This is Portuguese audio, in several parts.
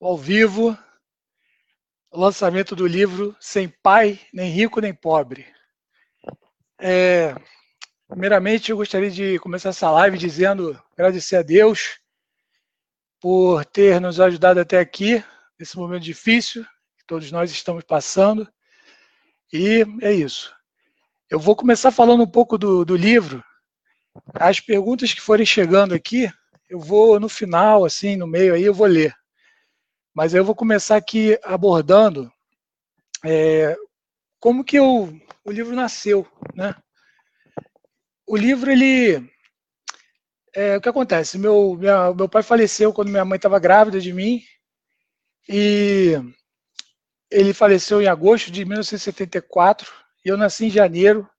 ao vivo, o lançamento do livro Sem Pai, Nem Rico, Nem Pobre. É, primeiramente, eu gostaria de começar essa live dizendo, agradecer a Deus por ter nos ajudado até aqui, nesse momento difícil que todos nós estamos passando. E é isso. Eu vou começar falando um pouco do, do livro. As perguntas que forem chegando aqui, eu vou no final, assim, no meio aí, eu vou ler. Mas eu vou começar aqui abordando é, como que eu, o livro nasceu, né? O livro, ele... É, o que acontece? Meu, minha, meu pai faleceu quando minha mãe estava grávida de mim e ele faleceu em agosto de 1974 e eu nasci em janeiro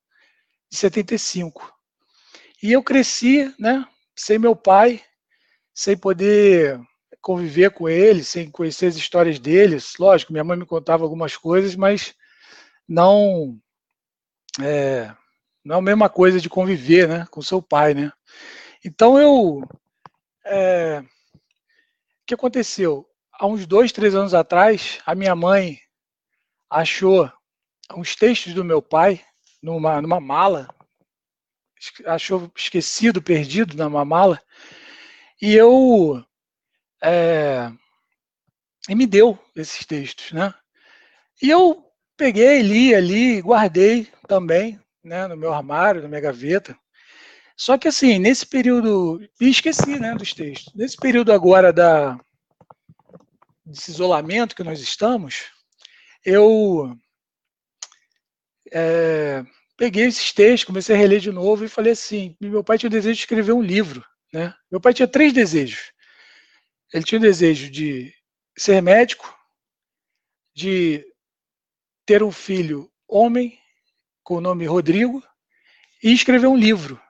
de 75. E eu cresci, né, sem meu pai, sem poder conviver com ele, sem conhecer as histórias deles. Lógico, minha mãe me contava algumas coisas, mas não é, não é a mesma coisa de conviver, né, com seu pai, né? Então eu, é, o que aconteceu? Há uns dois, três anos atrás, a minha mãe achou uns textos do meu pai numa, numa mala, achou esquecido, perdido numa mala, e eu é, e me deu esses textos, né? E eu peguei, li ali, guardei também, né, no meu armário, na minha gaveta. Só que assim, nesse período, e esqueci, né, dos textos. Nesse período agora da desse isolamento que nós estamos, eu é, peguei esses textos, comecei a reler de novo e falei assim: meu pai tinha o desejo de escrever um livro, né? Meu pai tinha três desejos. Ele tinha o desejo de ser médico, de ter um filho homem, com o nome Rodrigo, e escrever um livro.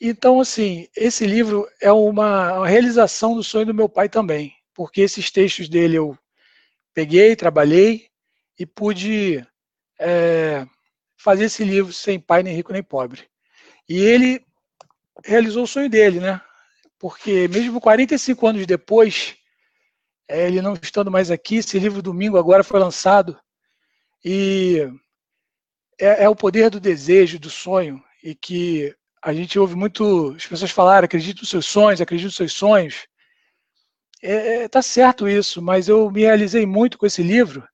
Então, assim, esse livro é uma, realização do sonho do meu pai também, porque esses textos dele eu peguei, trabalhei e pude é, fazer esse livro sem pai, nem rico, nem pobre. E ele realizou o sonho dele, né? Porque mesmo 45 anos depois, é, ele não estando mais aqui, esse livro domingo agora foi lançado e é, é, o poder do desejo, do sonho e que a gente ouve muito as pessoas falar, acredite nos seus sonhos, acredite nos seus sonhos. É, é, tá certo isso, mas eu me realizei muito com esse livro,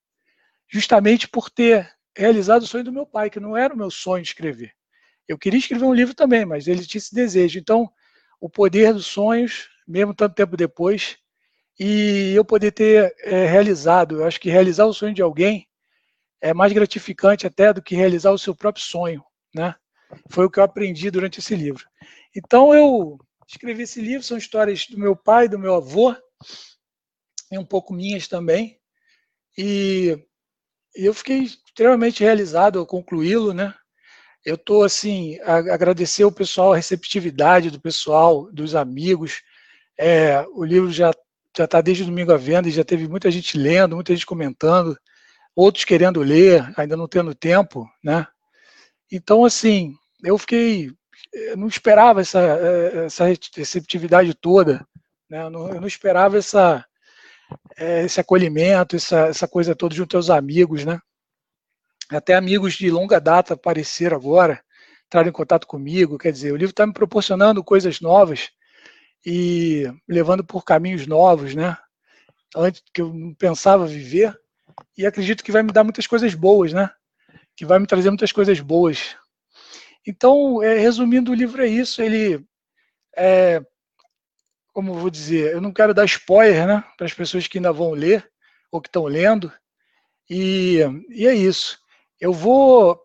justamente por ter realizado o sonho do meu pai, que não era o meu sonho escrever. Eu queria escrever um livro também, mas ele tinha esse desejo. Então, o poder dos sonhos, mesmo tanto tempo depois, e eu poder ter é, realizado. Eu acho que realizar o sonho de alguém é mais gratificante até do que realizar o seu próprio sonho, né? Foi o que eu aprendi durante esse livro. Então eu escrevi esse livro, são histórias do meu pai, do meu avô, e um pouco minhas também. E eu fiquei extremamente realizado ao concluí-lo, né? Eu estou, assim, a, agradecer o pessoal, a receptividade do pessoal, dos amigos. É, o livro já já está desde domingo à venda e já teve muita gente lendo, muita gente comentando, outros querendo ler, ainda não tendo tempo, né? Então, assim, eu fiquei, eu não esperava essa, essa receptividade toda, né? Eu não, eu não esperava essa, é, esse acolhimento, essa, essa coisa toda junto aos amigos, né? Até amigos de longa data apareceram agora, entraram em contato comigo. Quer dizer, o livro está me proporcionando coisas novas e levando por caminhos novos, né? Antes que eu não pensava viver. E acredito que vai me dar muitas coisas boas, né? Que vai me trazer muitas coisas boas. Então, é, resumindo, o livro é isso. Ele é, como vou dizer, eu não quero dar spoiler, né? Para as pessoas que ainda vão ler ou que estão lendo. E, e é isso. Eu vou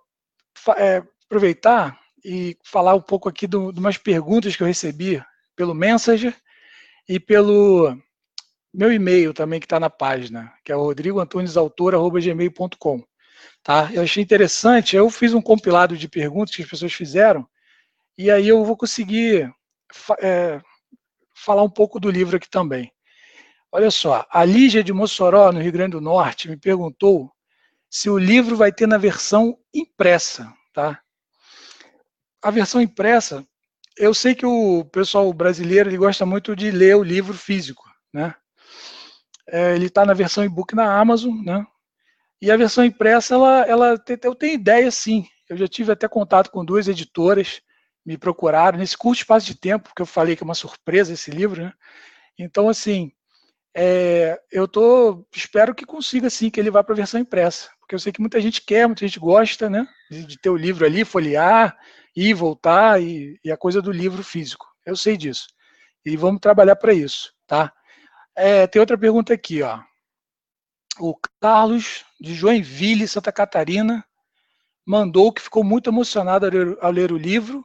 é, aproveitar e falar um pouco aqui de umas perguntas que eu recebi pelo Messenger e pelo meu e-mail também que está na página, que é o rodrigoantunesautor.gmail.com. Tá? Eu achei interessante, eu fiz um compilado de perguntas que as pessoas fizeram, e aí eu vou conseguir é, falar um pouco do livro aqui também. Olha só, a Lígia de Mossoró, no Rio Grande do Norte, me perguntou se o livro vai ter na versão impressa, tá? A versão impressa, eu sei que o pessoal brasileiro ele gosta muito de ler o livro físico, né? É, ele está na versão e-book na Amazon, né? E a versão impressa, ela, ela eu tenho ideia sim. Eu já tive até contato com duas editoras, me procuraram nesse curto espaço de tempo, porque eu falei que é uma surpresa esse livro, né? Então, assim, é, eu tô, espero que consiga sim que ele vá para a versão impressa, porque eu sei que muita gente quer, muita gente gosta, né? De, ter o livro ali, folhear, ir, voltar e, e, a coisa do livro físico. Eu sei disso. E vamos trabalhar para isso, tá? É, tem outra pergunta aqui, ó. O Carlos de Joinville, Santa Catarina, mandou que ficou muito emocionado ao ler, ao ler o livro,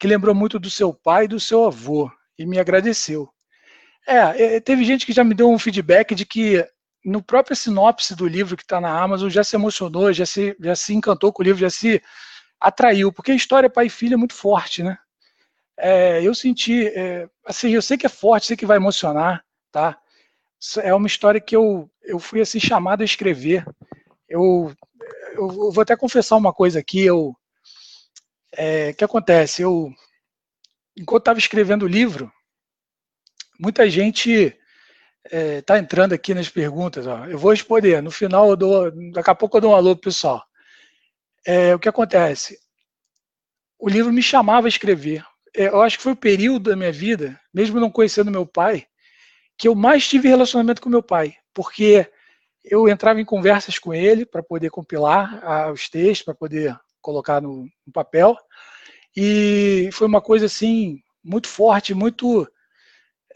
que lembrou muito do seu pai e do seu avô, e me agradeceu. É, é, teve gente que já me deu um feedback de que no próprio sinopse do livro que está na Amazon já se emocionou, já se, já se encantou com o livro, já se atraiu, porque a história pai e filho é muito forte, né? É, eu senti, é, assim, eu sei que é forte, sei que vai emocionar, tá? É uma história que eu, eu fui assim chamado a escrever. Eu, eu, vou até confessar uma coisa aqui. Eu, é, que acontece? Eu, enquanto estava escrevendo o livro, muita gente está é, entrando aqui nas perguntas. Ó. Eu vou responder. No final, eu dou, daqui a pouco eu dou um alô pro pessoal. É, o que acontece? O livro me chamava a escrever. É, eu acho que foi o período da minha vida, mesmo não conhecendo meu pai, que eu mais tive relacionamento com meu pai, porque eu entrava em conversas com ele para poder compilar ah, os textos, para poder colocar no, no, papel, e foi uma coisa assim muito forte, muito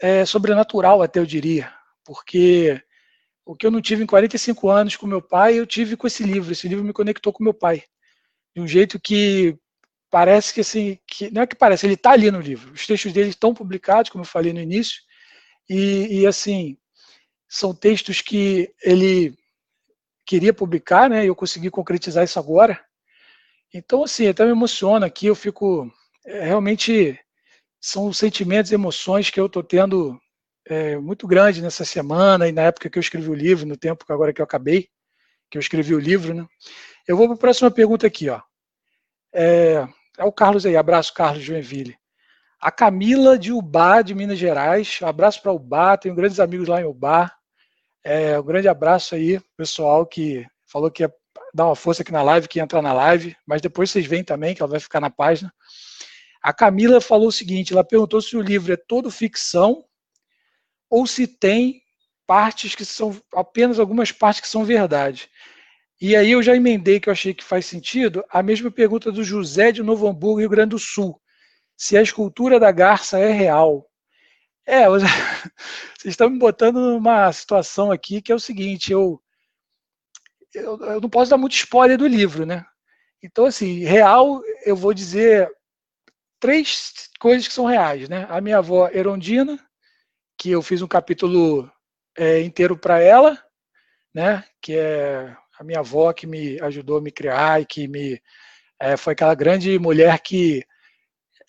é, sobrenatural até eu diria, porque o que eu não tive em 45 anos com meu pai, eu tive com esse livro. Esse livro me conectou com meu pai de um jeito que parece que assim, que, não é que parece, ele está ali no livro. Os textos dele estão publicados, como eu falei no início, e, e, assim, são textos que ele queria publicar, né? E eu consegui concretizar isso agora. Então, assim, até me emociona aqui, eu fico é, realmente são sentimentos, emoções que eu estou tendo é, muito grande nessa semana e na época que eu escrevi o livro, no tempo que agora que eu acabei, que eu escrevi o livro, né? Eu vou para a próxima pergunta aqui, ó. É, é o Carlos aí, abraço, Carlos Joinville. A Camila de Ubá, de Minas Gerais. Abraço para Ubá, tenho grandes amigos lá em Ubá. É, um grande abraço aí, pessoal que falou que ia dar uma força aqui na live, que ia entrar na live, mas depois vocês veem também, que ela vai ficar na página. A Camila falou o seguinte: ela perguntou se o livro é todo ficção ou se tem partes que são apenas algumas partes que são verdade. E aí eu já emendei que eu achei que faz sentido a mesma pergunta do José de Novo Hamburgo, Rio Grande do Sul se a escultura da garça é real. É, vocês estão me botando numa situação aqui que é o seguinte, eu, eu, eu, não posso dar muito spoiler do livro, né? Então, assim, real, eu vou dizer três coisas que são reais, né? A minha avó Erondina, que eu fiz um capítulo é, inteiro para ela, né? Que é a minha avó que me ajudou a me criar e que me é, foi aquela grande mulher que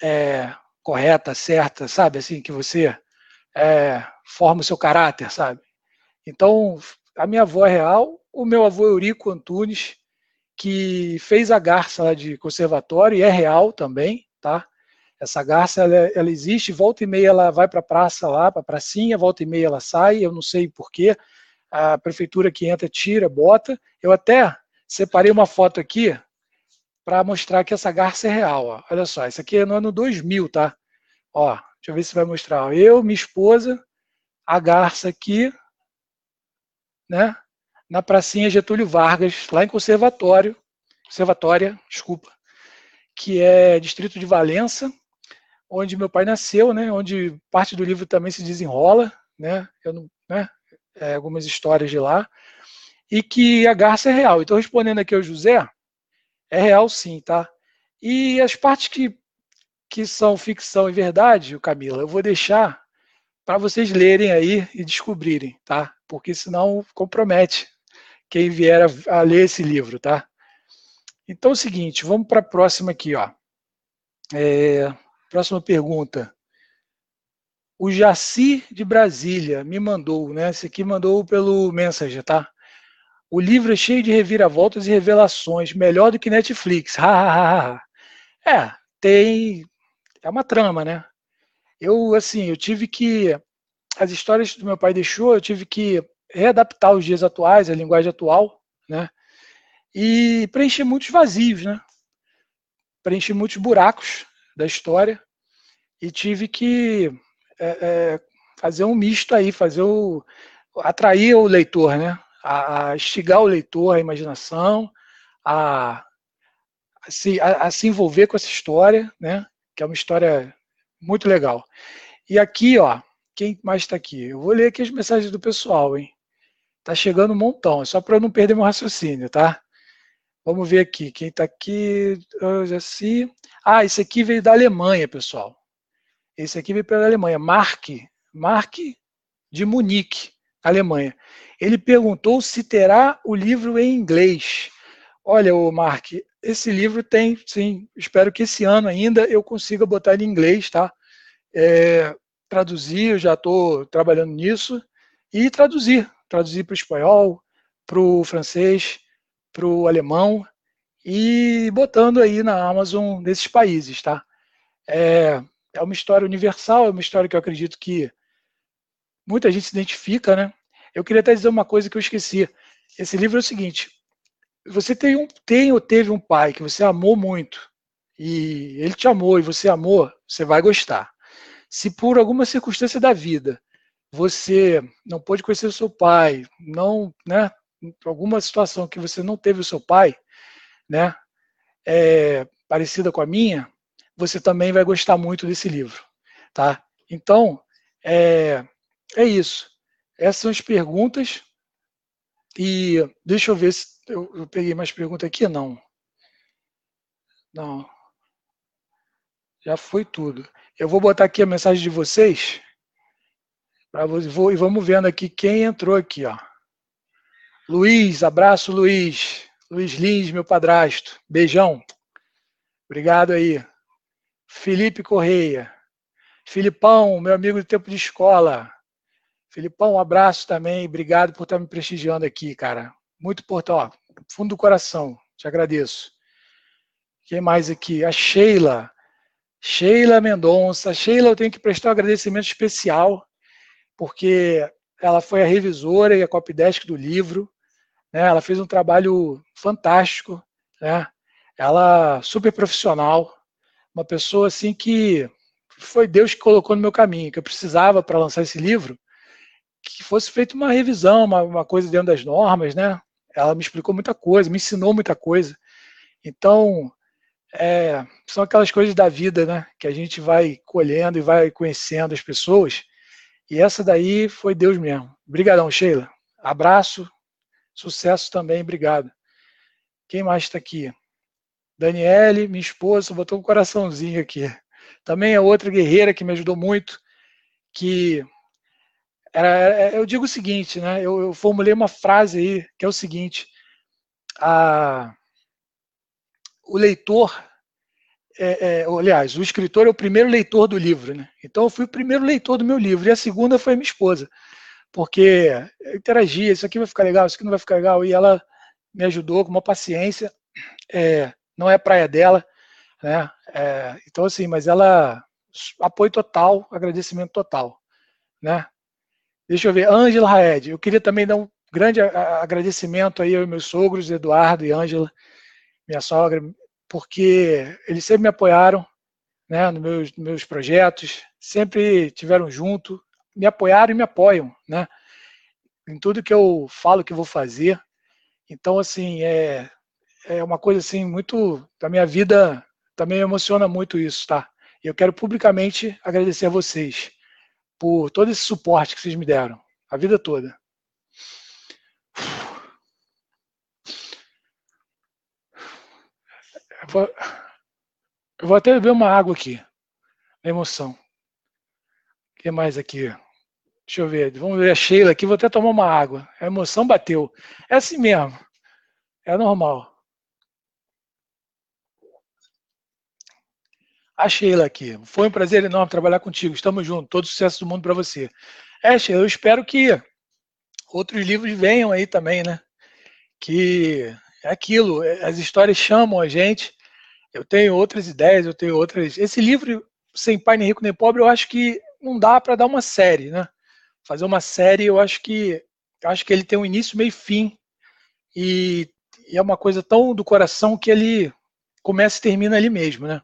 é, correta, certa, sabe? Assim, que você é, forma o seu caráter, sabe? Então, a minha avó é real, o meu avô Eurico Antunes, que fez a garça lá de conservatório e é real também, tá? Essa garça, ela, ela existe, volta e meia ela vai para a praça lá, para a pracinha, volta e meia ela sai, eu não sei porquê, a prefeitura que entra tira, bota. Eu até separei uma foto aqui, para mostrar que essa garça é real. Ó. Olha só, isso aqui é no ano 2000, tá? Ó, deixa eu ver se vai mostrar. Eu, minha esposa, a garça aqui, né? Na pracinha Getúlio Vargas, lá em Conservatório, Conservatória, desculpa, que é distrito de Valença, onde meu pai nasceu, né? Onde parte do livro também se desenrola, né? Eu não, né? É, algumas histórias de lá e que a garça é real. Então, respondendo aqui ao José, é real sim, tá? E as partes que, que são ficção e verdade, Camila, eu vou deixar para vocês lerem aí e descobrirem, tá? Porque senão compromete quem vier a, a ler esse livro, tá? Então é o seguinte, vamos para a próxima aqui, ó. É, próxima pergunta. O Jaci de Brasília me mandou, né? Esse aqui mandou pelo Messenger, tá? O livro é cheio de reviravoltas e revelações, melhor do que Netflix. é, tem. É uma trama, né? Eu, assim, eu tive que. As histórias que meu pai deixou, eu tive que readaptar os dias atuais, a linguagem atual, né? E preencher muitos vazios, né? Preencher muitos buracos da história e tive que é, é, fazer um misto aí, fazer o atrair o leitor, né? A, a instigar o leitor, a imaginação, a, a, se, a, a se envolver com essa história, né? Que é uma história muito legal. E aqui, ó, quem mais está aqui? Eu vou ler aqui as mensagens do pessoal, hein? Tá chegando um montão, só para eu não perder meu raciocínio, tá? Vamos ver aqui, quem está aqui, assim. Ah, esse aqui veio da Alemanha, pessoal. Esse aqui veio pela Alemanha, Mark, Mark de Munique, Alemanha. Ele perguntou se terá o livro em inglês. Olha, o Mark, esse livro tem, sim. Espero que esse ano ainda eu consiga botar em inglês, tá? É, traduzir, eu já estou trabalhando nisso e traduzir, traduzir para o espanhol, para o francês, para o alemão e botando aí na Amazon desses países, tá? É, é uma história universal, é uma história que eu acredito que muita gente se identifica, né? Eu queria até dizer uma coisa que eu esqueci. Esse livro é o seguinte: você tem, um, tem ou teve um pai que você amou muito, e ele te amou e você amou, você vai gostar. Se por alguma circunstância da vida você não pôde conhecer o seu pai, não, né, alguma situação que você não teve o seu pai, né, é, parecida com a minha, você também vai gostar muito desse livro, tá? Então, é, é isso. Essas são as perguntas. E deixa eu ver se eu, eu peguei mais pergunta aqui. Não. Não. Já foi tudo. Eu vou botar aqui a mensagem de vocês. Pra, vou, e vamos vendo aqui quem entrou aqui. Ó. Luiz, abraço Luiz. Luiz Lins, meu padrasto. Beijão. Obrigado aí. Felipe Correia. Filipão, meu amigo do tempo de escola. Filipão, um abraço também. Obrigado por estar me prestigiando aqui, cara. Muito importante. Fundo do coração. Te agradeço. Quem mais aqui? A Sheila. Sheila Mendonça. Sheila, eu tenho que prestar um agradecimento especial, porque ela foi a revisora e a copydesk do livro. Né? Ela fez um trabalho fantástico. Né? Ela super profissional, uma pessoa assim que foi Deus que colocou no meu caminho, que eu precisava para lançar esse livro que fosse feita uma revisão, uma, uma coisa dentro das normas, né? Ela me explicou muita coisa, me ensinou muita coisa. Então, é, são aquelas coisas da vida, né? Que a gente vai colhendo e vai conhecendo as pessoas. E essa daí foi Deus mesmo. Obrigadão, Sheila. Abraço, sucesso também, obrigado. Quem mais está aqui? Daniele, minha esposa, botou um coraçãozinho aqui. Também é outra guerreira que me ajudou muito, que era, eu digo o seguinte, né? Eu, eu, formulei uma frase aí que é o seguinte: a, o leitor, é, é, aliás, o escritor é o primeiro leitor do livro, né? Então eu fui o primeiro leitor do meu livro e a segunda foi a minha esposa, porque eu interagia, isso aqui vai ficar legal, isso aqui não vai ficar legal e ela me ajudou com uma paciência. É, não é praia dela, né? É, então assim, mas ela apoio total, agradecimento total, né? Deixa eu ver, Ângela Raed. Eu queria também dar um grande agradecimento aí aos meus sogros, Eduardo e Ângela, minha sogra, porque eles sempre me apoiaram né, nos meus, meus projetos, sempre tiveram junto, me apoiaram e me apoiam, né? Em tudo que eu falo que vou fazer. Então, assim, é, é uma coisa assim muito da minha vida também emociona muito isso, tá? E eu quero publicamente agradecer a vocês por todo esse suporte que vocês me deram, a vida toda. Eu vou, eu vou até beber uma água aqui. A emoção. Que mais aqui? Deixa eu ver. Vamos ver a Sheila aqui. Vou até tomar uma água. A emoção bateu. É assim mesmo. É normal. a Sheila aqui. Foi um prazer enorme trabalhar contigo. Estamos juntos. Todo sucesso do mundo para você. É, Sheila, eu espero que outros livros venham aí também, né? Que é aquilo, as histórias chamam a gente. Eu tenho outras ideias, eu tenho outras. Esse livro, Sem Pai Nem Rico Nem Pobre, eu acho que não dá para dar uma série, né? Fazer uma série, eu acho que acho que ele tem um início, meio fim. E, e é uma coisa tão do coração que ele começa e termina ali mesmo, né?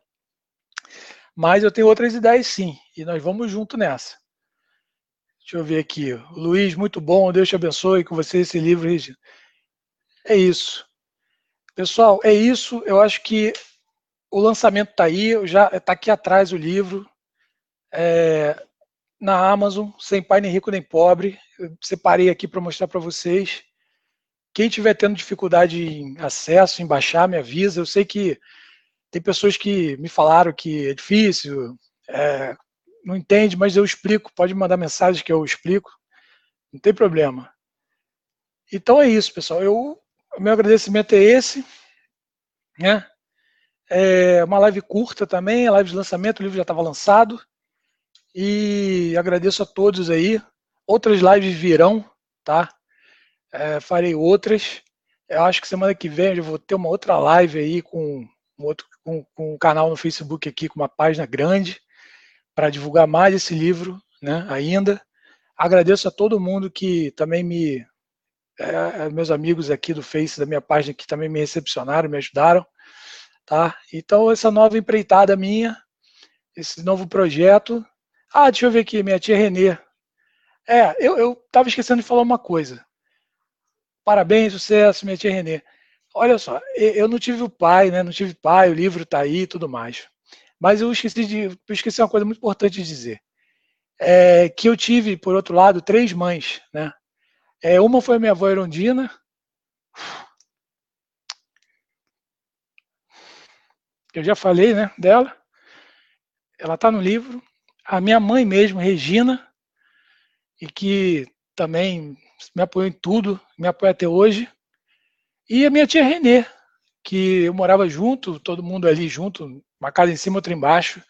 Mas eu tenho outras ideias sim, e nós vamos junto nessa. Deixa eu ver aqui. Luiz, muito bom, Deus te abençoe com você esse livro, Regina. É isso. Pessoal, é isso. Eu acho que o lançamento está aí, já está aqui atrás o livro. É, na Amazon, sem pai nem rico nem pobre. Eu separei aqui para mostrar para vocês. Quem estiver tendo dificuldade em acesso, em baixar, me avisa. Eu sei que tem pessoas que me falaram que é difícil, é, não entende, mas eu explico. Pode mandar mensagem que eu explico. Não tem problema. Então é isso, pessoal. Eu, o meu agradecimento é esse. Né? É uma live curta também, a live de lançamento, o livro já estava lançado. E agradeço a todos aí. Outras lives virão, tá? É, farei outras. Eu acho que semana que vem eu vou ter uma outra live aí com um outro com, com um canal no Facebook aqui com uma página grande para divulgar mais esse livro, né, ainda. Agradeço a todo mundo que também me, é, é, meus amigos aqui do Face, da minha página, que também me recepcionaram, me ajudaram, tá? Então, essa nova empreitada minha, esse novo projeto. Ah, deixa eu ver aqui, minha tia Renê. É, eu estava esquecendo de falar uma coisa. Parabéns, sucesso, minha tia Renê. Olha só, eu não tive o pai, né? Não tive pai, o livro está aí e tudo mais. Mas eu esqueci de. Eu esqueci uma coisa muito importante de dizer. É, que eu tive, por outro lado, três mães. Né? É, uma foi a minha avó Erondina. Eu já falei né, dela. Ela está no livro. A minha mãe mesmo, Regina, e que também me apoiou em tudo, me apoia até hoje. E a minha tia Renê, que eu morava junto, todo mundo ali junto, uma casa em cima, outra embaixo,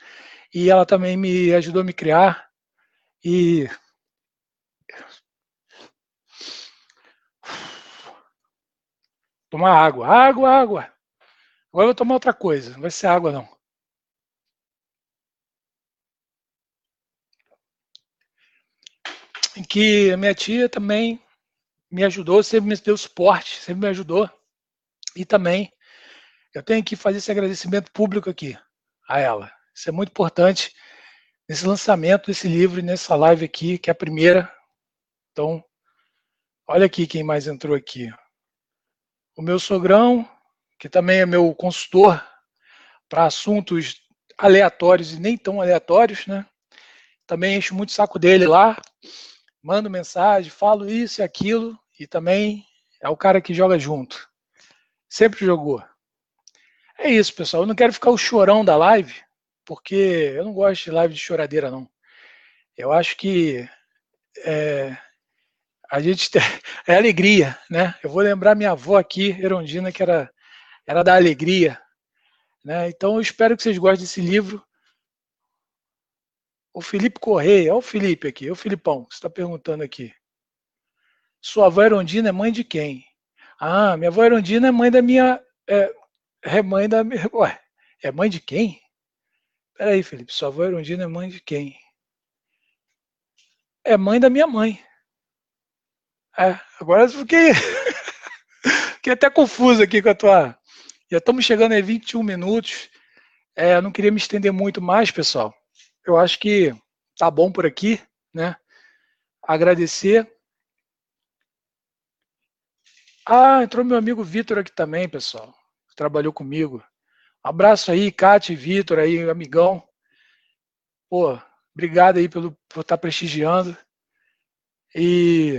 e ela também me ajudou a me criar. E tomar água, água, água. Agora eu vou tomar outra coisa, não vai ser água não. Que a minha tia também me ajudou, sempre me deu suporte, sempre me ajudou. E também eu tenho que fazer esse agradecimento público aqui a ela. Isso é muito importante nesse lançamento desse livro nessa live aqui, que é a primeira. Então, olha aqui quem mais entrou aqui. O meu sogrão, que também é meu consultor para assuntos aleatórios e nem tão aleatórios, né? Também encho muito o saco dele lá, mando mensagem, falo isso e aquilo, e também é o cara que joga junto. Sempre jogou. É isso, pessoal. Eu não quero ficar o chorão da live, porque eu não gosto de live de choradeira, não. Eu acho que é, a gente é alegria, né? Eu vou lembrar minha avó aqui, Erondina, que era, era da alegria. Né? Então eu espero que vocês gostem desse livro. O Felipe Correia, olha o Felipe aqui, o Filipão, você está perguntando aqui. Sua avó Erondina é mãe de quem? Ah, minha avó Erondina é mãe da minha. É, é mãe da. Ué, é mãe de quem? Peraí, Felipe, sua avó Erundina é mãe de quem? É mãe da minha mãe. É, agora eu fiquei, fiquei até confuso aqui com a tua. Já estamos chegando em 21 minutos. É, eu não queria me estender muito mais, pessoal. Eu acho que tá bom por aqui, né? Agradecer. Ah, entrou meu amigo Vitor aqui também, pessoal trabalhou comigo. Abraço aí, Cátia e Vitor aí, amigão. Pô, obrigado aí pelo, por estar tá prestigiando. E.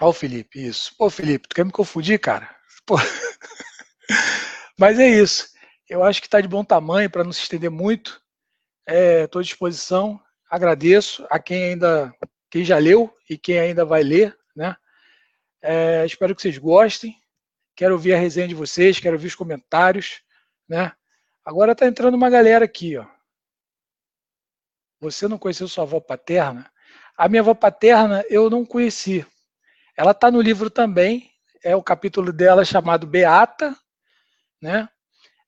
Ó, o Felipe, isso. Pô, Felipe, tu quer me confundir, cara? Pô. Mas é isso. Eu acho que está de bom tamanho para não se estender muito. Estou é, à disposição. Agradeço a quem ainda, quem já leu e quem ainda vai ler, né? É, espero que vocês gostem. Quero ouvir a resenha de vocês, quero ouvir os comentários, né? Agora tá entrando uma galera aqui, ó. Você não conheceu sua avó paterna? A minha avó paterna eu não conheci. Ela está no livro também, é o capítulo dela chamado Beata, né?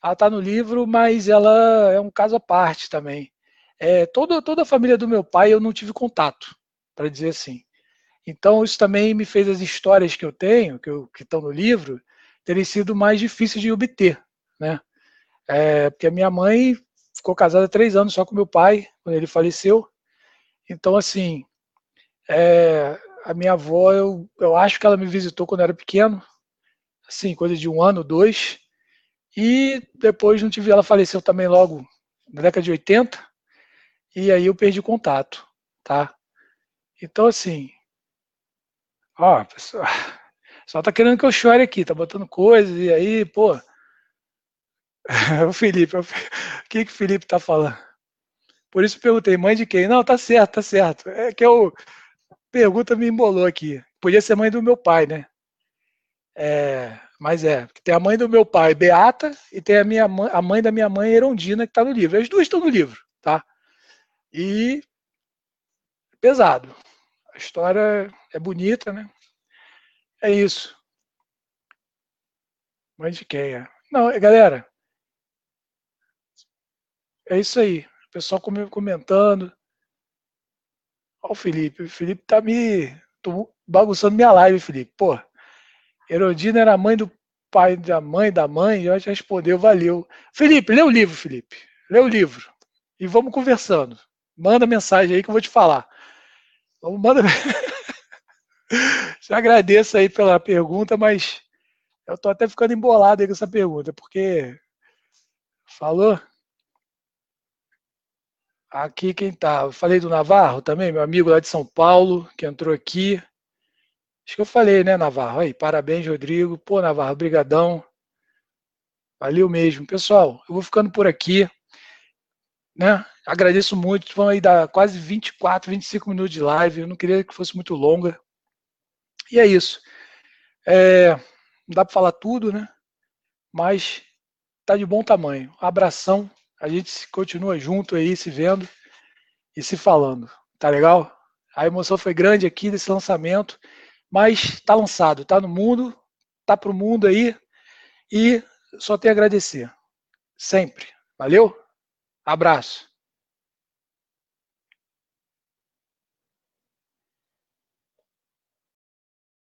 Ela está no livro, mas ela é um caso à parte também. É, toda, toda a família do meu pai eu não tive contato, para dizer assim. Então, isso também me fez as histórias que eu tenho, que, estão no livro, terem sido mais difíceis de obter, né? É, porque a minha mãe ficou casada três anos só com meu pai, quando ele faleceu. Então, assim, é, a minha avó, eu, eu acho que ela me visitou quando eu era pequeno, assim, coisa de um ano, dois, e depois não tive, ela faleceu também logo na década de 80, e aí eu perdi contato, tá? Então, assim, ó, pessoal, só tá querendo que eu chore aqui, tá botando coisas, e aí, pô, o Felipe, o que que o Felipe tá falando? Por isso eu perguntei, mãe de quem? Não, tá certo, tá certo. É que eu, pergunta me embolou aqui. Podia ser mãe do meu pai, né? É, mas é, tem a mãe do meu pai, Beata, e tem a, minha mãe, a mãe da minha mãe, Erondina, que está no livro. As duas estão no livro, tá? E pesado. A história é bonita, né? É isso. Mãe de quem é? Não, galera. É isso aí. O pessoal comentando. Olha o Felipe. O Felipe tá me bagunçando minha live, Felipe. Pô, Herodina era mãe do pai da mãe da mãe, e já respondeu, valeu. Felipe, lê o livro, Felipe. Lê o livro. E vamos conversando. Manda mensagem aí que eu vou te falar. Vamos, manda. Te agradeço aí pela pergunta, mas eu tô até ficando embolado aí com essa pergunta, porque falou. Aqui quem tá? Eu falei do Navarro também, meu amigo lá de São Paulo, que entrou aqui. Acho que eu falei, né, Navarro? Aí, parabéns, Rodrigo. Pô, Navarro, brigadão. Valeu mesmo. Pessoal, eu vou ficando por aqui. Né? Agradeço muito. Vão aí dar quase 24, 25 minutos de live. Eu não queria que fosse muito longa. E é isso. É, não dá para falar tudo, né? Mas tá de bom tamanho. Abração. A gente continua junto aí, se vendo e se falando. Tá legal? A emoção foi grande aqui desse lançamento mas está lançado, está no mundo, está para o mundo aí e só tenho a agradecer. Sempre. Valeu? Abraço.